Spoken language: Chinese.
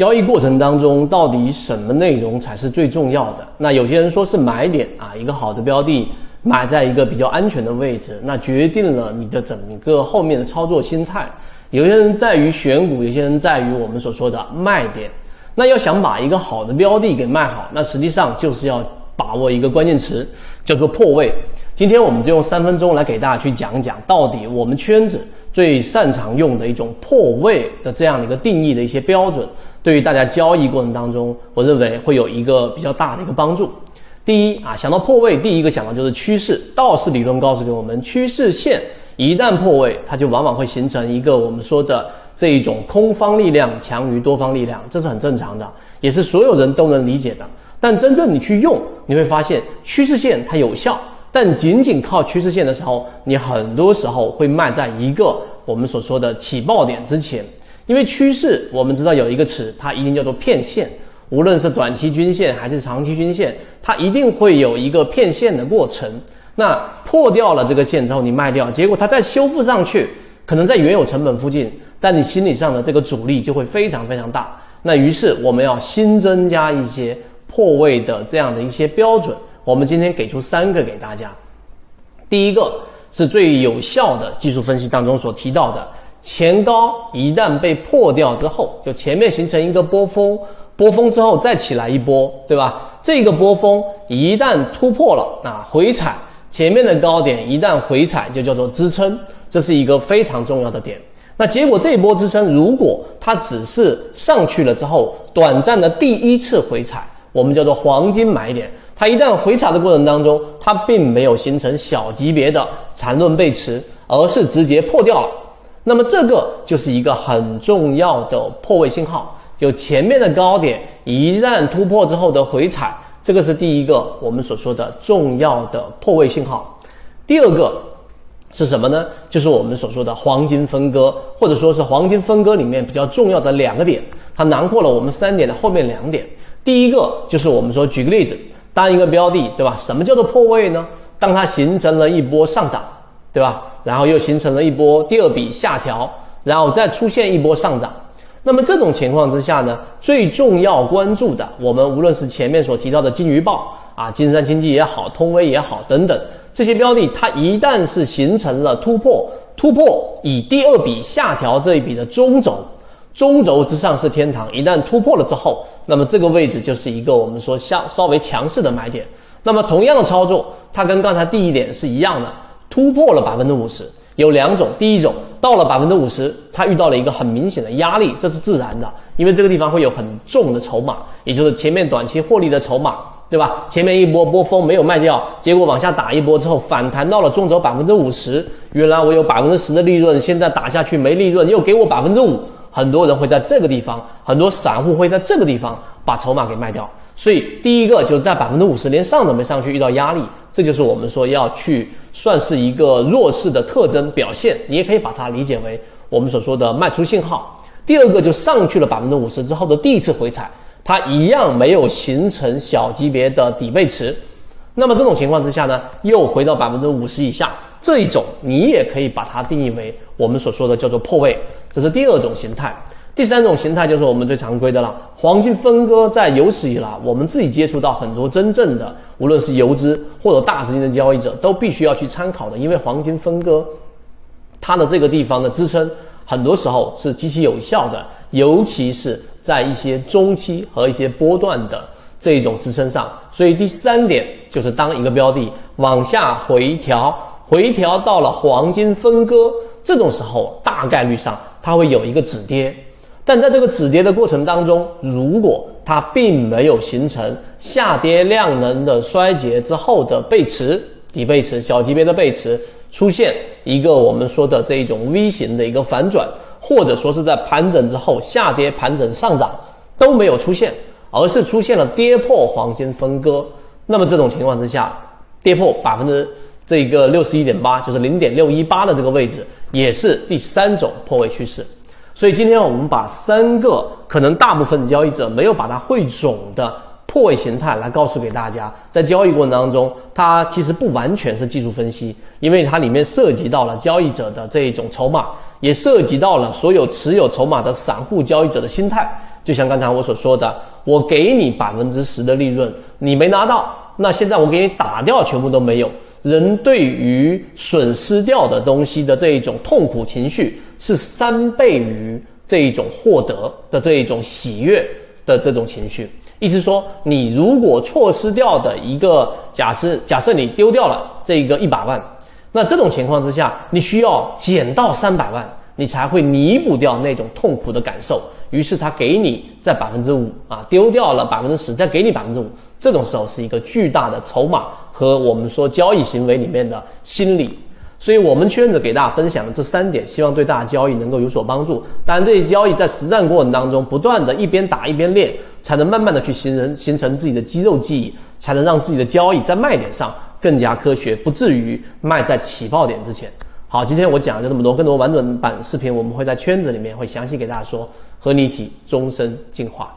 交易过程当中到底什么内容才是最重要的？那有些人说是买点啊，一个好的标的买在一个比较安全的位置，那决定了你的整个后面的操作心态。有些人在于选股，有些人在于我们所说的卖点。那要想把一个好的标的给卖好，那实际上就是要把握一个关键词，叫做破位。今天我们就用三分钟来给大家去讲讲，到底我们圈子最擅长用的一种破位的这样的一个定义的一些标准，对于大家交易过程当中，我认为会有一个比较大的一个帮助。第一啊，想到破位，第一个想到就是趋势。道氏理论告诉给我们，趋势线。一旦破位，它就往往会形成一个我们说的这一种空方力量强于多方力量，这是很正常的，也是所有人都能理解的。但真正你去用，你会发现趋势线它有效，但仅仅靠趋势线的时候，你很多时候会卖在一个我们所说的起爆点之前，因为趋势我们知道有一个词，它一定叫做骗线，无论是短期均线还是长期均线，它一定会有一个骗线的过程。那破掉了这个线之后，你卖掉，结果它再修复上去，可能在原有成本附近，但你心理上的这个阻力就会非常非常大。那于是我们要新增加一些破位的这样的一些标准。我们今天给出三个给大家。第一个是最有效的技术分析当中所提到的，前高一旦被破掉之后，就前面形成一个波峰，波峰之后再起来一波，对吧？这个波峰一旦突破了，那回踩。前面的高点一旦回踩，就叫做支撑，这是一个非常重要的点。那结果这一波支撑，如果它只是上去了之后短暂的第一次回踩，我们叫做黄金买点。它一旦回踩的过程当中，它并没有形成小级别的缠论背驰，而是直接破掉了。那么这个就是一个很重要的破位信号，就前面的高点一旦突破之后的回踩。这个是第一个我们所说的重要的破位信号。第二个是什么呢？就是我们所说的黄金分割，或者说是黄金分割里面比较重要的两个点，它囊括了我们三点的后面两点。第一个就是我们说，举个例子，当一个标的，对吧？什么叫做破位呢？当它形成了一波上涨，对吧？然后又形成了一波第二笔下调，然后再出现一波上涨。那么这种情况之下呢，最重要关注的，我们无论是前面所提到的金鱼报啊、金山经济也好、通威也好等等这些标的，它一旦是形成了突破，突破以第二笔下调这一笔的中轴，中轴之上是天堂，一旦突破了之后，那么这个位置就是一个我们说相稍微强势的买点。那么同样的操作，它跟刚才第一点是一样的，突破了百分之五十。有两种，第一种到了百分之五十，它遇到了一个很明显的压力，这是自然的，因为这个地方会有很重的筹码，也就是前面短期获利的筹码，对吧？前面一波波峰没有卖掉，结果往下打一波之后反弹到了中轴百分之五十，原来我有百分之十的利润，现在打下去没利润，又给我百分之五，很多人会在这个地方，很多散户会在这个地方把筹码给卖掉。所以第一个就是在百分之五十连上都没上去，遇到压力，这就是我们说要去算是一个弱势的特征表现。你也可以把它理解为我们所说的卖出信号。第二个就上去了百分之五十之后的第一次回踩，它一样没有形成小级别的底背驰。那么这种情况之下呢，又回到百分之五十以下，这一种你也可以把它定义为我们所说的叫做破位，这是第二种形态。第三种形态就是我们最常规的了，黄金分割在有史以来，我们自己接触到很多真正的，无论是游资或者大资金的交易者，都必须要去参考的，因为黄金分割，它的这个地方的支撑，很多时候是极其有效的，尤其是在一些中期和一些波段的这一种支撑上。所以第三点就是，当一个标的往下回调，回调到了黄金分割这种时候，大概率上它会有一个止跌。但在这个止跌的过程当中，如果它并没有形成下跌量能的衰竭之后的背驰、底背驰、小级别的背驰，出现一个我们说的这种 V 型的一个反转，或者说是在盘整之后下跌、盘整上涨都没有出现，而是出现了跌破黄金分割，那么这种情况之下，跌破百分之这个六十一点八，就是零点六一八的这个位置，也是第三种破位趋势。所以今天我们把三个可能大部分交易者没有把它汇总的破位形态来告诉给大家，在交易过程当中，它其实不完全是技术分析，因为它里面涉及到了交易者的这一种筹码，也涉及到了所有持有筹码的散户交易者的心态。就像刚才我所说的，我给你百分之十的利润，你没拿到，那现在我给你打掉，全部都没有。人对于损失掉的东西的这一种痛苦情绪，是三倍于这一种获得的这一种喜悦的这种情绪。意思说，你如果错失掉的一个假设，假设你丢掉了这一个一百万，那这种情况之下，你需要减到三百万。你才会弥补掉那种痛苦的感受，于是他给你在百分之五啊，丢掉了百分之十，再给你百分之五，这种时候是一个巨大的筹码和我们说交易行为里面的心理。所以，我们圈子给大家分享的这三点，希望对大家交易能够有所帮助。当然，这些交易在实战过程当中，不断的一边打一边练，才能慢慢的去形成形成自己的肌肉记忆，才能让自己的交易在卖点上更加科学，不至于卖在起爆点之前。好，今天我讲就这么多，更多完整版视频我们会在圈子里面会详细给大家说，和你一起终身进化。